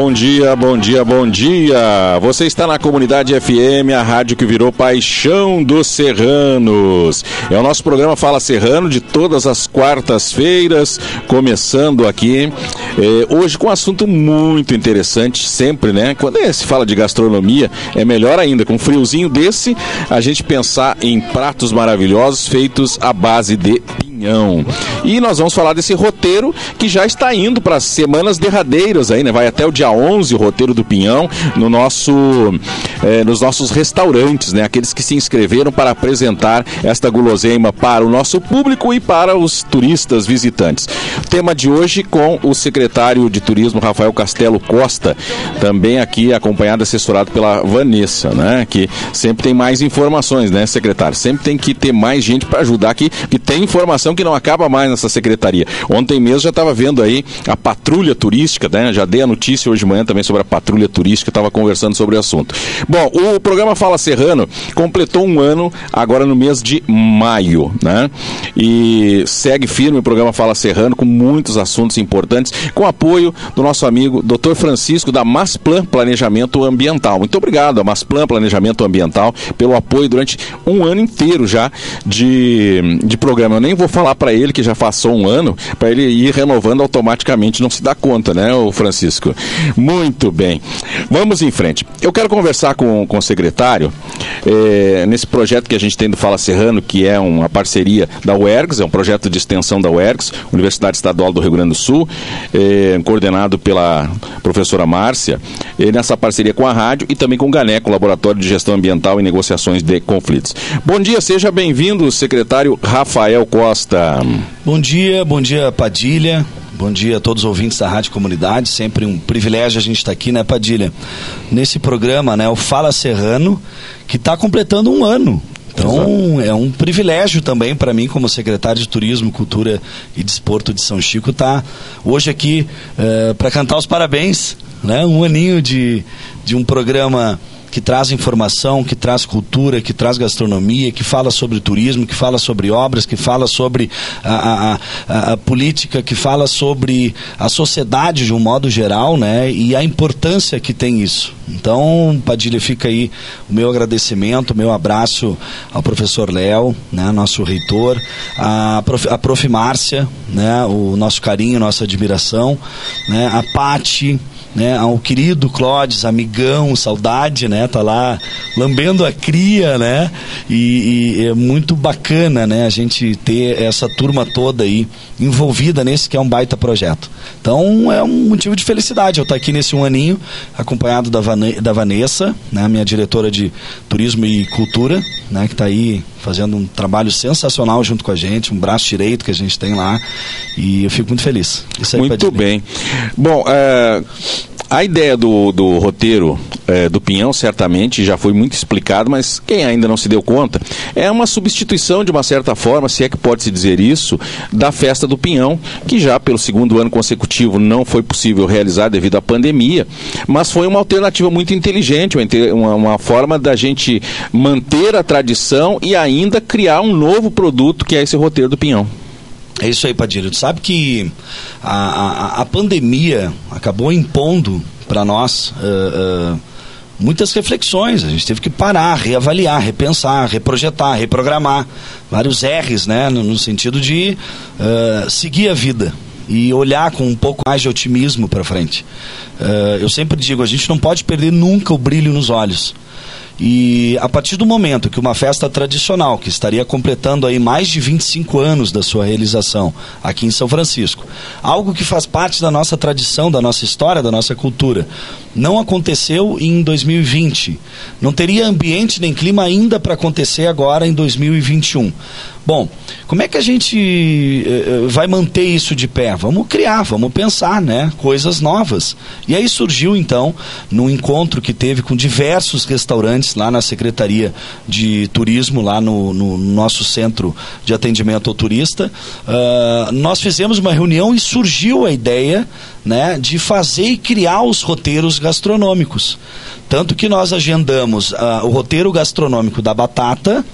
Bom dia, bom dia, bom dia. Você está na comunidade FM, a rádio que virou paixão dos serranos. É o nosso programa Fala Serrano de todas as quartas-feiras, começando aqui eh, hoje com um assunto muito interessante, sempre, né? Quando se fala de gastronomia, é melhor ainda, com um friozinho desse, a gente pensar em pratos maravilhosos feitos à base de Pinhão. E nós vamos falar desse roteiro que já está indo para as semanas derradeiras aí, né? Vai até o dia 11 o roteiro do Pinhão no nosso, eh, nos nossos restaurantes, né? Aqueles que se inscreveram para apresentar esta guloseima para o nosso público e para os turistas visitantes. Tema de hoje com o secretário de Turismo Rafael Castelo Costa, também aqui acompanhado, assessorado pela Vanessa, né? Que sempre tem mais informações, né, secretário? Sempre tem que ter mais gente para ajudar aqui, que tem informação que não acaba mais nessa secretaria. Ontem mesmo já estava vendo aí a patrulha turística, né? Já dei a notícia hoje de manhã também sobre a patrulha turística, estava conversando sobre o assunto. Bom, o programa Fala Serrano completou um ano agora no mês de maio, né? E segue firme o programa Fala Serrano com muitos assuntos importantes, com apoio do nosso amigo Dr. Francisco da Masplan Planejamento Ambiental. Muito obrigado a Masplan Planejamento Ambiental pelo apoio durante um ano inteiro já de, de programa. Eu nem vou falar falar para ele que já passou um ano, para ele ir renovando automaticamente, não se dá conta, né, o Francisco? Muito bem. Vamos em frente. Eu quero conversar com, com o secretário é, nesse projeto que a gente tem do Fala Serrano, que é uma parceria da UERGS, é um projeto de extensão da UERGS, Universidade Estadual do Rio Grande do Sul, é, coordenado pela professora Márcia, é, nessa parceria com a rádio e também com o GANECO, Laboratório de Gestão Ambiental e Negociações de Conflitos. Bom dia, seja bem-vindo, secretário Rafael Costa. Costa. Bom dia, bom dia Padilha. Bom dia a todos os ouvintes da Rádio Comunidade. Sempre um privilégio a gente estar tá aqui, né, Padilha? Nesse programa, né, o Fala Serrano, que está completando um ano. Então Exato. é um privilégio também para mim, como secretário de Turismo, Cultura e Desporto de São Chico, estar tá hoje aqui uh, eh, para cantar os parabéns. Né? Um aninho de, de um programa que traz informação, que traz cultura, que traz gastronomia, que fala sobre turismo, que fala sobre obras, que fala sobre a, a, a, a política, que fala sobre a sociedade de um modo geral, né? E a importância que tem isso. Então, Padilha, fica aí o meu agradecimento, o meu abraço ao professor Léo, né, nosso reitor, a prof, a prof. Márcia, né, o nosso carinho, nossa admiração, né, a Pati, né, ao querido Clodes, amigão, saudade, né, tá lá lambendo a cria, né, e, e, é muito bacana, né, a gente ter essa turma toda aí envolvida nesse que é um baita projeto. Então é um motivo de felicidade eu estar aqui nesse um aninho, acompanhado da, Van da Vanessa, né, minha diretora de turismo e cultura, né, que está aí fazendo um trabalho sensacional junto com a gente, um braço direito que a gente tem lá, e eu fico muito feliz. muito bem. Bom, é, a ideia do, do roteiro é, do Pinhão, certamente, já foi muito explicado, mas quem ainda não se deu conta, é uma substituição, de uma certa forma, se é que pode-se dizer isso, da festa do Pinhão, que já pelo segundo ano consecutivo não foi possível realizar devido à pandemia, mas foi uma alternativa muito inteligente, uma, uma forma da gente manter a tradição e ainda criar um novo produto que é esse roteiro do Pinhão. É isso aí, Padilha. Tu sabe que a, a, a pandemia acabou impondo para nós uh, uh, muitas reflexões. A gente teve que parar, reavaliar, repensar, reprojetar, reprogramar. Vários R's, né? No, no sentido de uh, seguir a vida e olhar com um pouco mais de otimismo para frente. eu sempre digo, a gente não pode perder nunca o brilho nos olhos. E a partir do momento que uma festa tradicional, que estaria completando aí mais de 25 anos da sua realização aqui em São Francisco, algo que faz parte da nossa tradição, da nossa história, da nossa cultura, não aconteceu em 2020. Não teria ambiente nem clima ainda para acontecer agora em 2021. Bom, como é que a gente uh, vai manter isso de pé? Vamos criar, vamos pensar, né? Coisas novas. E aí surgiu então, num encontro que teve com diversos restaurantes lá na Secretaria de Turismo, lá no, no nosso centro de atendimento ao turista, uh, nós fizemos uma reunião e surgiu a ideia né, de fazer e criar os roteiros gastronômicos. Tanto que nós agendamos uh, o roteiro gastronômico da batata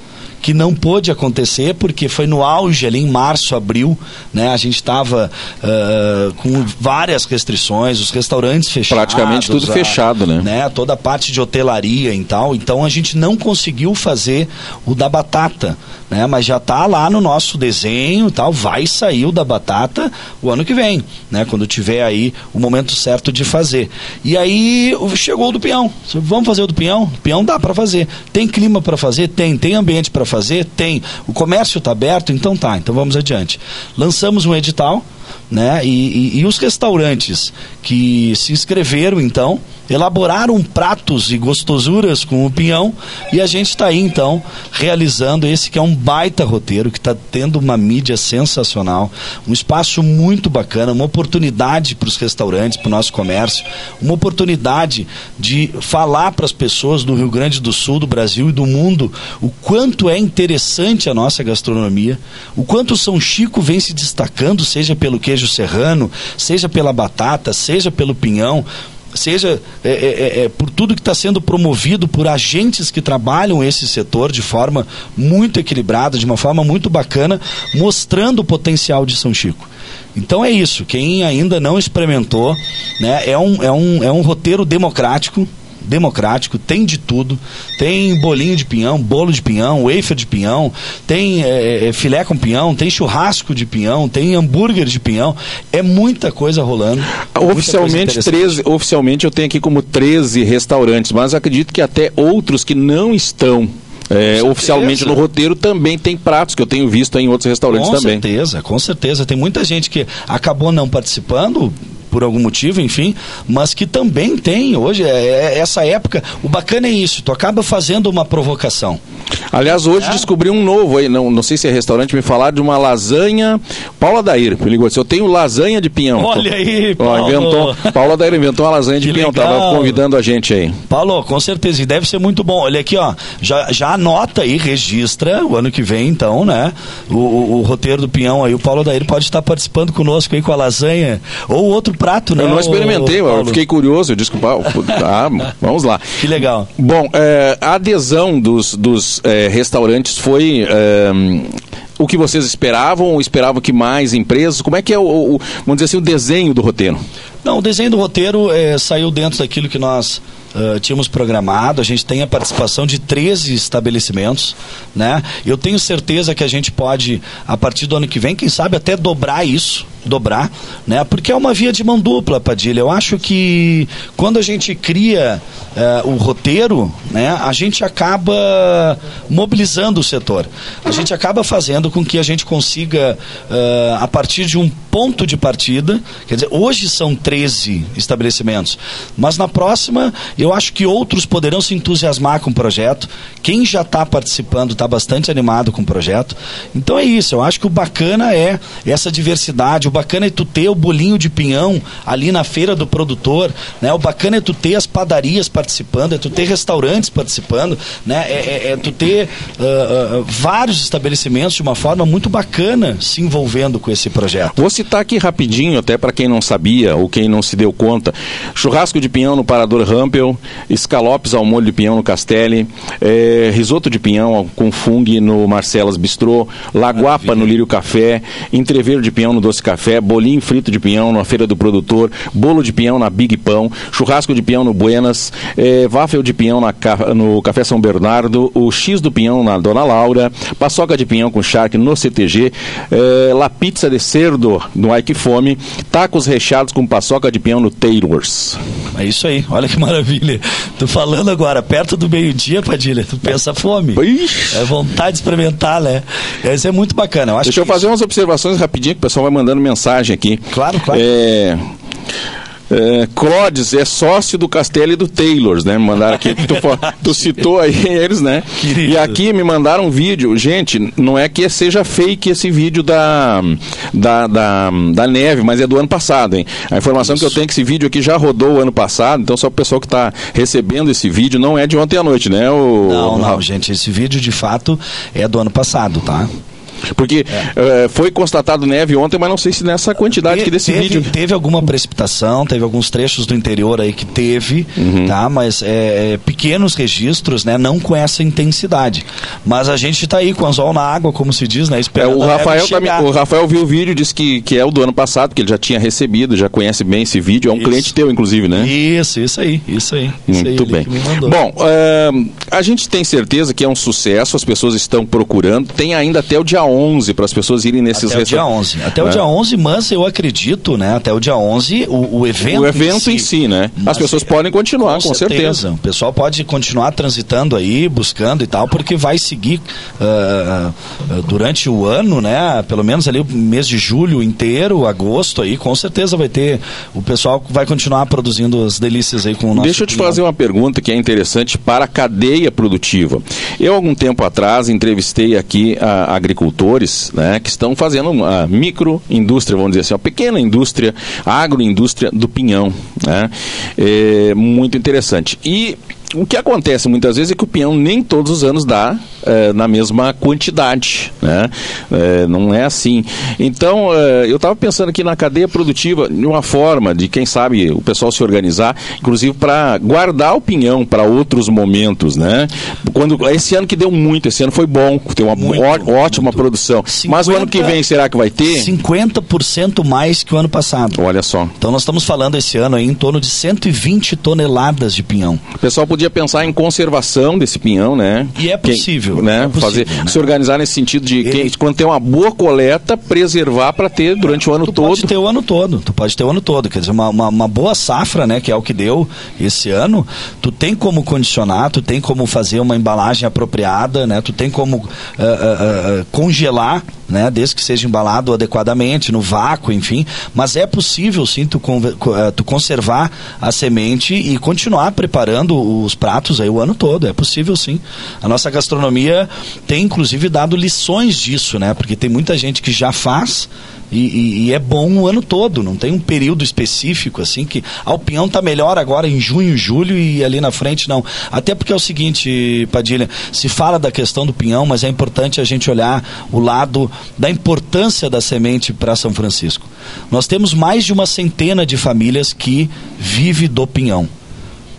que não pôde acontecer porque foi no auge ali em março, abril, né? A gente estava uh, com várias restrições, os restaurantes fechados. Praticamente tudo a, fechado, né? né? Toda a parte de hotelaria e tal. Então a gente não conseguiu fazer o da batata, né? Mas já está lá no nosso desenho, tal, vai sair o da batata o ano que vem, né? Quando tiver aí o momento certo de fazer. E aí chegou o do peão. Vamos fazer o do peão? O peão dá para fazer. Tem clima para fazer? Tem. Tem ambiente para fazer? Tem. O comércio está aberto? Então tá. Então vamos adiante. Lançamos um edital né? E, e, e, os restaurantes que se inscreveram, então, elaboraram pratos e gostosuras com o pinhão e a gente está aí, então, realizando esse que é um baita roteiro, que está tendo uma mídia sensacional, um espaço muito bacana, uma oportunidade para os restaurantes, para o nosso comércio, uma oportunidade de falar para as pessoas do Rio Grande do Sul, do Brasil e do mundo o quanto é interessante a nossa gastronomia, o quanto São Chico vem se destacando, seja pelo queijo serrano, seja pela batata, seja pelo pinhão, seja é, é, é, é por tudo que está sendo promovido por agentes que trabalham esse setor de forma muito equilibrada, de uma forma muito bacana, mostrando o potencial de São Chico. Então é isso. Quem ainda não experimentou, né, é, um, é, um, é um roteiro democrático democrático, tem de tudo. Tem bolinho de pinhão, bolo de pinhão, wafer de pinhão, tem é, é, filé com pinhão, tem churrasco de pinhão, tem hambúrguer de pinhão. É muita coisa rolando. Oficialmente, coisa 13, oficialmente eu tenho aqui como 13 restaurantes, mas acredito que até outros que não estão é, oficialmente no roteiro também tem pratos que eu tenho visto em outros restaurantes com também. Com certeza, com certeza. Tem muita gente que acabou não participando por algum motivo, enfim, mas que também tem hoje, é, é, essa época, o bacana é isso, tu acaba fazendo uma provocação. Aliás, hoje é? descobri um novo aí, não, não sei se é restaurante, me falar de uma lasanha. Paula Dair, me ligou, eu tenho lasanha de pinhão. Olha aí, Paulo. inventou, Paula Dair inventou uma lasanha de que pinhão, legal. tava convidando a gente aí. Paulo, com certeza, e deve ser muito bom. Olha aqui, ó, já, já anota aí, registra o ano que vem, então, né? O, o, o roteiro do pinhão aí, o Paulo Dair pode estar participando conosco aí com a lasanha ou outro prato, né? Eu não experimentei, o, eu fiquei curioso, eu disse que, ah, vamos lá. Que legal. Bom, é, a adesão dos, dos é, restaurantes foi é, o que vocês esperavam ou esperavam que mais empresas? Como é que é o, o vamos dizer assim, o desenho do roteiro? Não, o desenho do roteiro é, saiu dentro daquilo que nós uh, tínhamos programado. A gente tem a participação de 13 estabelecimentos, né? Eu tenho certeza que a gente pode, a partir do ano que vem, quem sabe até dobrar isso, dobrar, né? Porque é uma via de mão dupla, Padilha. Eu acho que quando a gente cria uh, o roteiro, né? A gente acaba mobilizando o setor. A gente acaba fazendo com que a gente consiga, uh, a partir de um ponto de partida, quer dizer, hoje são 13 estabelecimentos, mas na próxima eu acho que outros poderão se entusiasmar com o projeto. Quem já está participando está bastante animado com o projeto. Então é isso, eu acho que o bacana é essa diversidade, o bacana é tu ter o bolinho de pinhão ali na feira do produtor, né? O bacana é tu ter as padarias participando, é tu ter restaurantes participando, né? É, é, é tu ter uh, uh, vários estabelecimentos de uma forma muito bacana se envolvendo com esse projeto. Vou citar aqui rapidinho, até para quem não sabia ou quem não se deu conta: churrasco de pinhão no Parador Rampel, escalopes ao molho de pinhão no Castelli, é, risoto de pinhão com fungo no Marcelas Bistrô, laguapa no Lírio Café, entreveiro de pinhão no Doce Café, bolinho frito de pinhão na Feira do Produtor, bolo de pinhão na Big Pão, churrasco de pinhão no Buenas, é, de pinhão na, no Café São Bernardo, o X do pinhão na Dona Laura, paçoca de pinhão com charque no CTG, é, la pizza de cerdo no Ike Fome, tacos recheados com paçoca de pinhão no Taylor's. É isso aí, olha que maravilha. Tô falando agora, perto do meio-dia, Padilha, tu pensa fome. Ixi. É vontade de experimentar, né? Isso é muito bacana. Eu Deixa eu fazer umas observações rapidinho, que o pessoal vai mandando mensagem aqui. Claro, claro. É... É, Clodes é sócio do Castelli e do Taylors, né? Me mandaram aqui, tu, tu citou aí eles, né? Querido. E aqui me mandaram um vídeo. Gente, não é que seja fake esse vídeo da, da, da, da neve, mas é do ano passado, hein? A informação Isso. que eu tenho é que esse vídeo aqui já rodou o ano passado, então só o pessoal que está recebendo esse vídeo não é de ontem à noite, né? O... Não, não, gente, esse vídeo de fato é do ano passado, tá? Porque é. uh, foi constatado neve ontem, mas não sei se nessa quantidade que desse teve, vídeo. Teve alguma precipitação, teve alguns trechos do interior aí que teve, uhum. tá? Mas é, é, pequenos registros, né? Não com essa intensidade. Mas a gente está aí com anzol na água, como se diz, né? Esperando é, o, Rafael também, o Rafael viu o vídeo, disse que, que é o do ano passado, que ele já tinha recebido, já conhece bem esse vídeo. É um isso. cliente teu, inclusive, né? Isso, isso aí, isso aí. Muito isso aí, bem. Bom, uh, a gente tem certeza que é um sucesso, as pessoas estão procurando. Tem ainda até o dia 11 para as pessoas irem nesses Até o dia 11. Até o é. dia 11, mas eu acredito, né? Até o dia 11, o, o evento. O evento em si, em si né? As pessoas é, podem continuar, com, com certeza. certeza. O pessoal pode continuar transitando aí, buscando e tal, porque vai seguir uh, durante o ano, né? Pelo menos ali o mês de julho inteiro, agosto aí, com certeza vai ter. O pessoal vai continuar produzindo as delícias aí com o nosso. Deixa eu te fazer uma pergunta que é interessante para a cadeia produtiva. Eu, algum tempo atrás, entrevistei aqui a, agricultores né, que estão fazendo uma microindústria, vamos dizer assim, uma pequena indústria, agroindústria do pinhão. Né? É muito interessante. E o que acontece muitas vezes é que o pinhão nem todos os anos dá é, na mesma quantidade, né? É, não é assim. Então, é, eu estava pensando aqui na cadeia produtiva, de uma forma de, quem sabe, o pessoal se organizar, inclusive para guardar o pinhão para outros momentos, né? Quando, esse ano que deu muito, esse ano foi bom, tem uma muito, ó, ótima muito. produção. 50, Mas o ano que vem, será que vai ter? 50% mais que o ano passado. Olha só. Então, nós estamos falando esse ano aí em torno de 120 toneladas de pinhão. O pessoal podia pensar em conservação desse pinhão, né? E é possível. Quem, né? É possível, Fazer, né? Se organizar nesse sentido de Ele... quando tem uma boa coleta, preservar para ter durante o ano tu todo. Pode ter o ano todo, tu pode ter o ano todo. Quer dizer, uma, uma, uma, boa safra, né? Que é o que deu esse ano, tu tem como condicionar, tu tem como fazer uma embalagem apropriada, né? Tu tem como uh, uh, uh, congelar né? Desde que seja embalado adequadamente, no vácuo, enfim. Mas é possível, sim, tu, eh, tu conservar a semente e continuar preparando os pratos aí o ano todo. É possível, sim. A nossa gastronomia tem, inclusive, dado lições disso, né? Porque tem muita gente que já faz e, e, e, é bom o ano todo, não tem um período específico assim que ah, o pinhão está melhor agora em junho, julho e ali na frente não. Até porque é o seguinte, Padilha, se fala da questão do pinhão, mas é importante a gente olhar o lado da importância da semente para São Francisco. Nós temos mais de uma centena de famílias que vive do pinhão.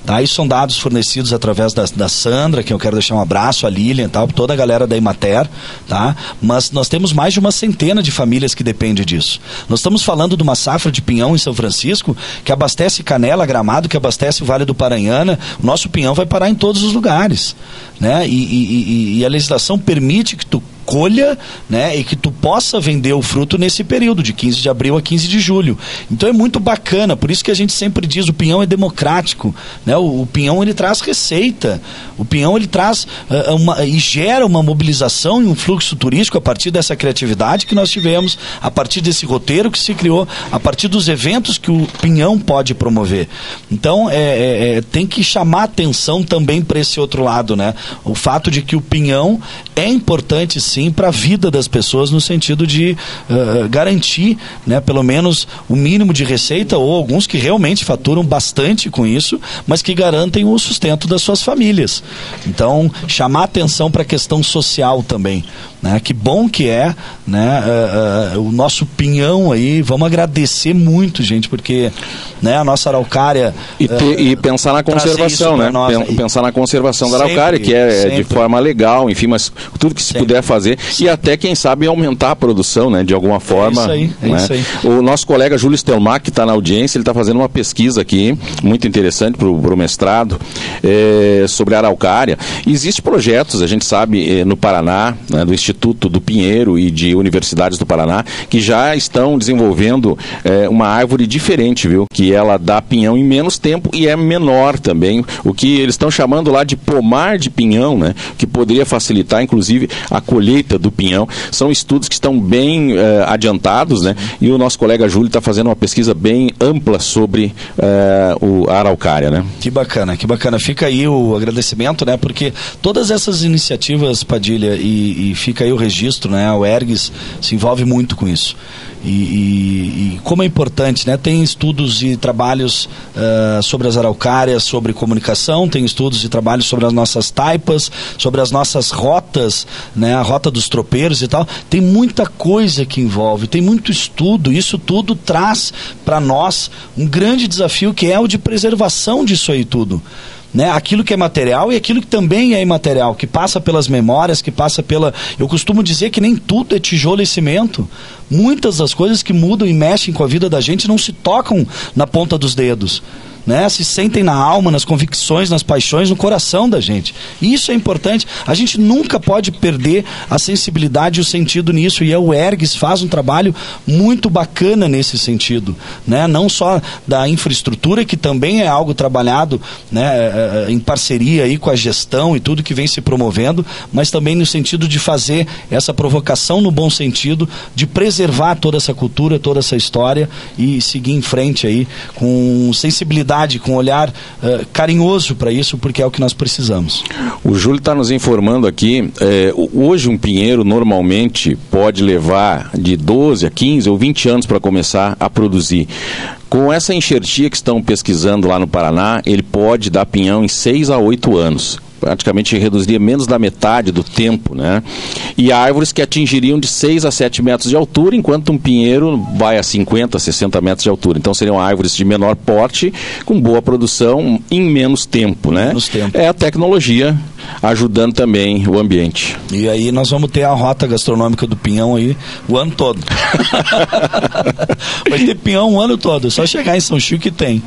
Tá? Isso são dados fornecidos através da, da Sandra, que eu quero deixar um abraço, a Lilian tal, toda a galera da Imater, tá? Mas nós temos mais de uma centena de famílias que dependem disso. Nós estamos falando de uma safra de pinhão em São Francisco que abastece Canela, Gramado, que abastece o Vale do Paranhana. O nosso pinhão vai parar em todos os lugares, né? E, e, e, e a legislação permite que tu colha, né, e que tu possa vender o fruto nesse período de 15 de abril a 15 de julho. Então é muito bacana, por isso que a gente sempre diz o pinhão é democrático, né? O, o pinhão ele traz receita, o pinhão ele traz uh, uma e gera uma mobilização e um fluxo turístico a partir dessa criatividade que nós tivemos, a partir desse roteiro que se criou, a partir dos eventos que o pinhão pode promover. Então é, é, é tem que chamar atenção também para esse outro lado, né? O fato de que o pinhão é importante sim sim para a vida das pessoas no sentido de uh, garantir, né, pelo menos o mínimo de receita ou alguns que realmente faturam bastante com isso, mas que garantem o sustento das suas famílias. Então, chamar atenção para a questão social também. Né? Que bom que é né? Uh, uh, o nosso pinhão aí. Vamos agradecer muito, gente, porque né, a nossa araucária. E, uh, e pensar na conservação, né? Nós, pensar na conservação sempre, da araucária, que é, é de forma legal, enfim, mas tudo que se sempre. puder fazer. Sempre. E até, quem sabe, aumentar a produção, né? De alguma forma. É isso aí, é né? isso aí. O nosso colega Júlio Stelmach, que está na audiência, ele está fazendo uma pesquisa aqui, muito interessante para o mestrado, é, sobre a araucária. Existem projetos, a gente sabe, no Paraná, né, do Instituto Instituto do Pinheiro e de universidades do Paraná, que já estão desenvolvendo é, uma árvore diferente, viu? Que ela dá pinhão em menos tempo e é menor também. O que eles estão chamando lá de pomar de pinhão, né? Que poderia facilitar, inclusive, a colheita do pinhão. São estudos que estão bem é, adiantados, né? E o nosso colega Júlio está fazendo uma pesquisa bem ampla sobre é, o, araucária, né? Que bacana, que bacana. Fica aí o agradecimento, né? Porque todas essas iniciativas, Padilha, e, e fica aí o registro, né? O Ergs se envolve muito com isso. E, e, e, como é importante, né? Tem estudos e trabalhos uh, sobre as araucárias, sobre comunicação, tem estudos e trabalhos sobre as nossas taipas, sobre as nossas rotas, né? A rota Rota dos Tropeiros e tal. Tem muita coisa que envolve, tem muito estudo. Isso tudo traz para nós um grande desafio que é o de preservação disso aí tudo né? Aquilo que é material e aquilo que também é imaterial, que passa pelas memórias, que passa pela. Eu costumo dizer que nem tudo é tijolo e cimento. Muitas das coisas que mudam e mexem com a vida da gente não se tocam na ponta dos dedos né? Se sentem na alma, nas convicções, nas paixões, no coração da gente. Isso é importante. A gente nunca pode perder a sensibilidade e o sentido nisso. E a UERGS faz um trabalho muito bacana nesse sentido, né? Não só da infraestrutura, que também é algo trabalhado, né, é, é, em parceria aí com a gestão e tudo que vem se promovendo, mas também no sentido de fazer essa provocação no bom sentido, de preservar toda essa cultura, toda essa história e seguir em frente aí com sensibilidade com um olhar uh, carinhoso para isso, porque é o que nós precisamos. O Júlio está nos informando aqui, é, hoje um pinheiro normalmente pode levar de 12 a 15 ou 20 anos para começar a produzir. Com essa enxertia que estão pesquisando lá no Paraná, ele pode dar pinhão em 6 a 8 anos praticamente reduziria menos da metade do tempo, né? E árvores que atingiriam de 6 a 7 metros de altura, enquanto um pinheiro vai a 50, 60 metros de altura. Então seriam árvores de menor porte, com boa produção em menos tempo, né? Menos tempo. É a tecnologia ajudando também o ambiente. E aí nós vamos ter a rota gastronômica do pinhão aí o ano todo. vai ter pinhão o ano todo, é só chegar em São Chico que tem.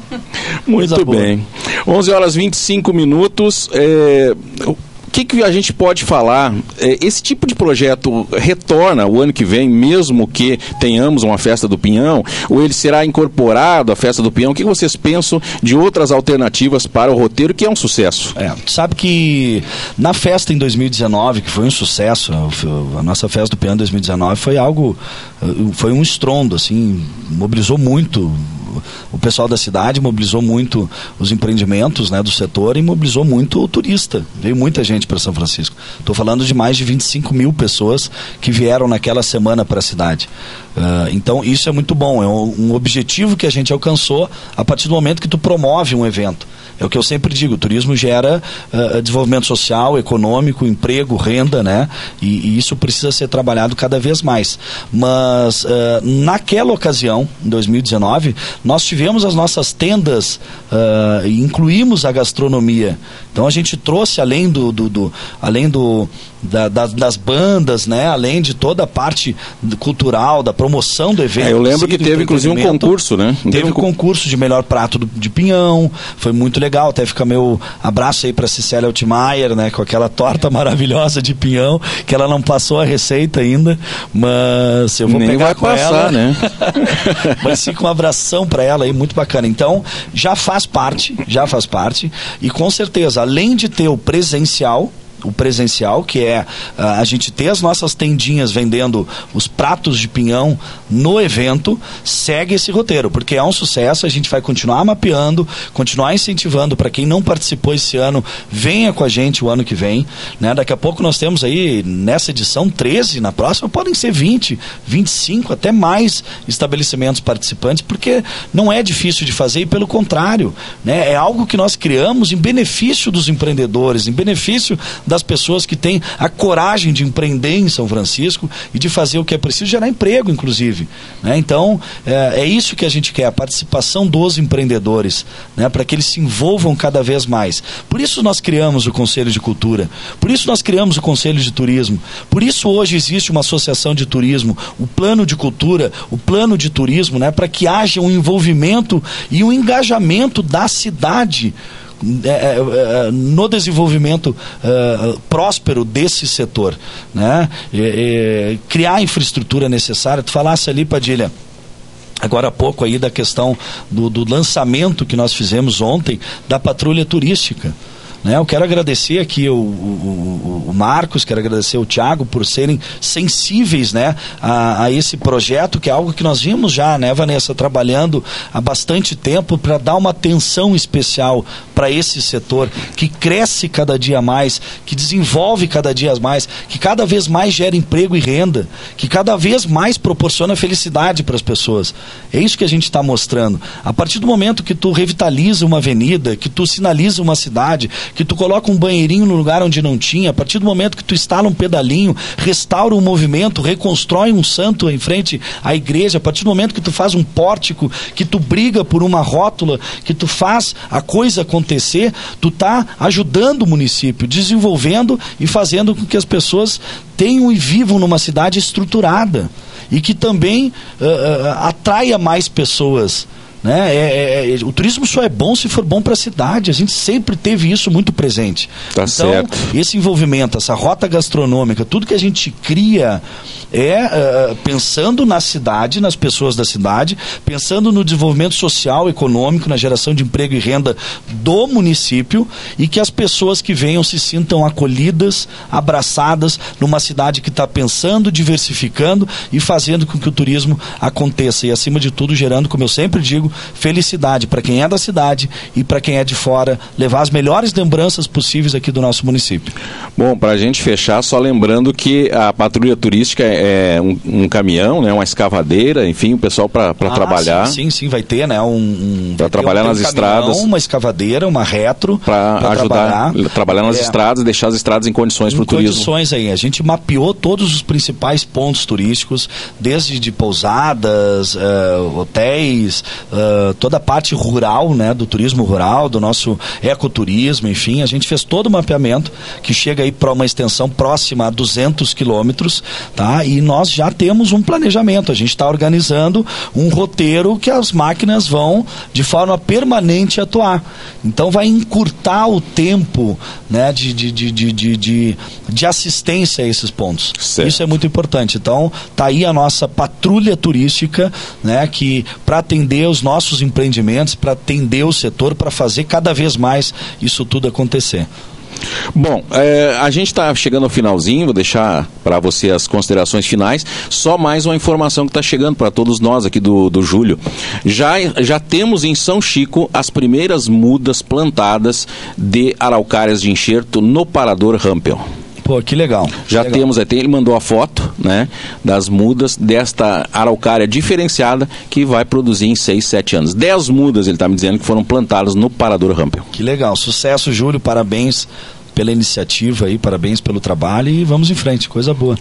Muito bem. 11 horas 25 minutos. É o que, que a gente pode falar? É, esse tipo de projeto retorna o ano que vem, mesmo que tenhamos uma festa do Pinhão, ou ele será incorporado à festa do Pinhão? O que vocês pensam de outras alternativas para o roteiro, que é um sucesso? É, sabe que na festa em 2019, que foi um sucesso, a nossa festa do Pinhão em 2019 foi algo, eh, foi um estrondo, assim, mobilizou muito o pessoal da cidade mobilizou muito os empreendimentos né, do setor e mobilizou muito o turista. Veio muita gente para São Francisco. Estou falando de mais de 25 mil pessoas que vieram naquela semana para a cidade. Uh, então isso é muito bom, é um, um objetivo que a gente alcançou a partir do momento que tu promove um evento. É o que eu sempre digo, o turismo gera uh, desenvolvimento social, econômico, emprego, renda, né? E, e, isso precisa ser trabalhado cada vez mais. Mas uh, naquela ocasião, em 2019, nós tivemos as nossas tendas uh, incluímos a gastronomia. Então a gente trouxe além do, do, do além do da, das, das, bandas, né? Além de toda a parte cultural, da promoção do evento. É, eu lembro que teve inclusive um concurso, né? Teve um concurso de melhor prato do, de pinhão, foi muito legal. Até fica meu abraço aí para Cecília Altmaier, né? Com aquela torta maravilhosa de pinhão, que ela não passou a receita ainda, mas eu vou Nem pegar vai com passar, ela. né? mas fica um abração para ela aí, muito bacana. Então, já faz parte, já faz parte, e com certeza, além de ter o presencial, o presencial, que é uh, a gente ter as nossas tendinhas vendendo os pratos de pinhão no evento, segue esse roteiro, porque é um sucesso, a gente vai continuar mapeando, continuar incentivando para quem não participou esse ano, venha com a gente o ano que vem, né? Daqui a pouco nós temos aí nessa edição 13, na próxima podem ser 20, 25, até mais estabelecimentos participantes, porque não é difícil de fazer e pelo contrário, né? É algo que nós criamos em benefício dos empreendedores, em benefício das pessoas que têm a coragem de empreender em São Francisco e de fazer o que é preciso, gerar emprego, inclusive. Né? Então, é, é, isso que a gente quer, a participação dos empreendedores, né? para que eles se envolvam cada vez mais. Por isso nós criamos o Conselho de Cultura, por isso nós criamos o Conselho de Turismo, por isso hoje existe uma associação de turismo, o plano de cultura, o plano de turismo, né? para que haja um envolvimento e um engajamento da cidade é, é, é, no desenvolvimento próspero desse setor. Né? criar a infraestrutura necessária. Tu falasse ali, Padilha agora há pouco aí da questão do, do, lançamento que nós fizemos ontem da patrulha turística. Né? Eu quero agradecer aqui o, o, o, Marcos, quero agradecer o Tiago por serem sensíveis né, a, a, esse projeto, que é algo que nós vimos já, né, Vanessa, trabalhando há bastante tempo para dar uma atenção especial para esse setor que cresce cada dia mais, que desenvolve cada dia mais, que cada vez mais gera emprego e renda, que cada vez mais proporciona felicidade para as pessoas. É isso que a gente está mostrando. A partir do momento que tu revitaliza uma avenida, que tu sinaliza uma cidade, que tu coloca um banheirinho no lugar onde não tinha, a partir do momento que tu instala um pedalinho, restaura um movimento, reconstrói um santo em frente à igreja, a partir do momento que tu faz um pórtico, que tu briga por uma rótula, que tu faz a coisa acontecer, tu tá ajudando o município, desenvolvendo e fazendo com que as pessoas tenham e vivam numa cidade estruturada e que também uh, uh, atraia mais pessoas. Né? É, é, é, o turismo só é bom se for bom para a cidade. A gente sempre teve isso muito presente. Tá então, certo. esse envolvimento, essa rota gastronômica, tudo que a gente cria é uh, pensando na cidade, nas pessoas da cidade, pensando no desenvolvimento social, econômico, na geração de emprego e renda do município e que as pessoas que venham se sintam acolhidas, abraçadas numa cidade que está pensando, diversificando e fazendo com que o turismo aconteça e, acima de tudo, gerando, como eu sempre digo, felicidade para quem é da cidade e para quem é de fora, levar as melhores lembranças possíveis aqui do nosso município. Bom, para a gente fechar, só lembrando que a patrulha turística é é, um, um, caminhão, né, uma escavadeira, enfim, o pessoal para ah, trabalhar. Sim, sim, sim, vai ter, né? Um, um para trabalhar um, nas um estradas. Caminhão, uma escavadeira, uma retro. Para ajudar, trabalhar, trabalhar nas é, estradas, deixar as estradas em condições para o turismo. condições aí. A gente mapeou todos os principais pontos turísticos, desde de pousadas, uh, hotéis, uh, toda a parte rural, né? Do turismo rural, do nosso ecoturismo, enfim. A gente fez todo o mapeamento que chega aí para uma extensão próxima a 200 quilômetros, tá? E nós já temos um planejamento, a gente está organizando um roteiro que as máquinas vão de forma permanente atuar. Então vai encurtar o tempo né, de, de, de, de, de, de assistência a esses pontos. Certo. Isso é muito importante. Então tá aí a nossa patrulha turística, né, que para atender os nossos empreendimentos, para atender o setor, para fazer cada vez mais isso tudo acontecer. Bom, é, a gente está chegando ao finalzinho, vou deixar para você as considerações finais. Só mais uma informação que está chegando para todos nós aqui do, do Júlio. Já, já temos em São Chico as primeiras mudas plantadas de araucárias de enxerto no parador Rampel. Pô, que legal. Já legal. temos, até ele mandou a foto, né, das mudas desta araucária diferenciada que vai produzir em 6, 7 anos. 10 mudas, ele está me dizendo, que foram plantadas no Parador Rampel. Que legal. Sucesso, Júlio. Parabéns pela iniciativa aí, parabéns pelo trabalho e vamos em frente. Coisa boa.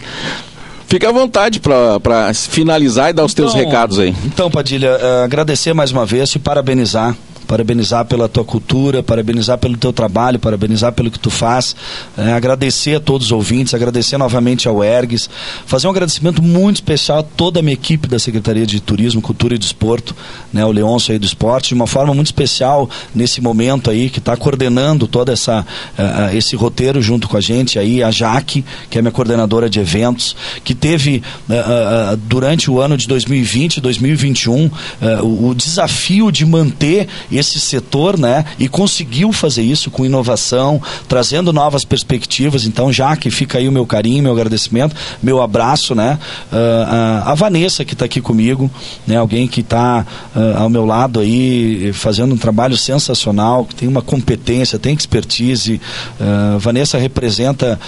Fica à vontade para finalizar e dar os então, teus recados aí. Então, Padilha, uh, agradecer mais uma vez, te parabenizar parabenizar pela tua cultura, parabenizar pelo teu trabalho, parabenizar pelo que tu faz, é, agradecer a todos os ouvintes, agradecer novamente ao Ergues, fazer um agradecimento muito especial a toda a minha equipe da Secretaria de Turismo, Cultura e Desporto, né, o Leôncio aí do esporte, de uma forma muito especial nesse momento aí, que está coordenando todo essa, uh, esse roteiro junto com a gente aí, a Jaque, que é minha coordenadora de eventos, que teve uh, uh, durante o ano de 2020, 2021, o, o desafio de manter esse setor, né? E conseguiu fazer isso com inovação, trazendo novas perspectivas. Então, já que fica aí o meu carinho, meu agradecimento, meu abraço, né? Uh, a Vanessa que está aqui comigo, né? Alguém que está uh, ao meu lado aí fazendo um trabalho sensacional, que tem uma competência, tem expertise. Vanessa representa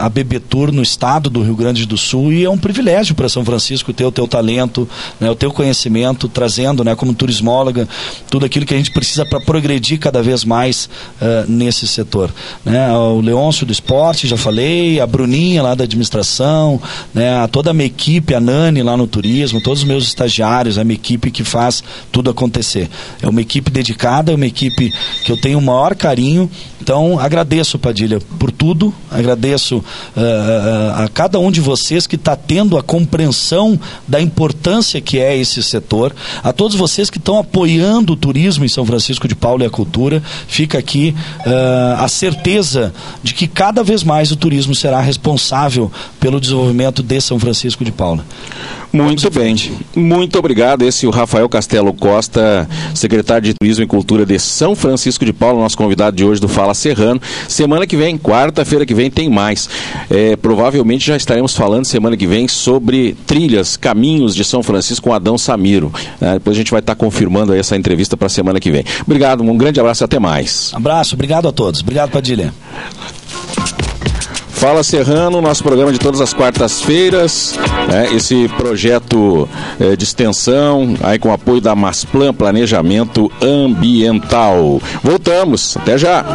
a Bebetur no estado do Rio Grande do Sul e é um privilégio para São Francisco ter o teu talento, né? O teu conhecimento, trazendo, né? Como turismóloga, tudo aquilo que a gente gente precisa para progredir cada vez mais uh, nesse setor. Né? O Leôncio do esporte, já falei, a Bruninha lá da administração, né? toda a minha equipe, a Nani lá no turismo, todos os meus estagiários, a minha equipe que faz tudo acontecer. É uma equipe dedicada, é uma equipe que eu tenho o maior carinho. Então, agradeço, Padilha, por tudo, agradeço uh, a cada um de vocês que está tendo a compreensão da importância que é esse setor, a todos vocês que estão apoiando o turismo em São Francisco de Paulo e a cultura, fica aqui uh, a certeza de que cada vez mais o turismo será responsável pelo desenvolvimento de São Francisco de Paula. Muito bem. Muito obrigado. Esse é o Rafael Castelo Costa, secretário de Turismo e Cultura de São Francisco de Paulo, nosso convidado de hoje do Fala Serrano. Semana que vem, quarta-feira que vem, tem mais. É, provavelmente já estaremos falando semana que vem sobre trilhas, caminhos de São Francisco com Adão Samiro. É, depois a gente vai estar confirmando essa entrevista para a semana que vem. Obrigado, um grande abraço e até mais. Abraço, obrigado a todos. Obrigado, Padilha. Fala Serrano, nosso programa de todas as quartas-feiras, né? esse projeto é, de extensão, aí com apoio da Masplan Planejamento Ambiental. Voltamos, até já!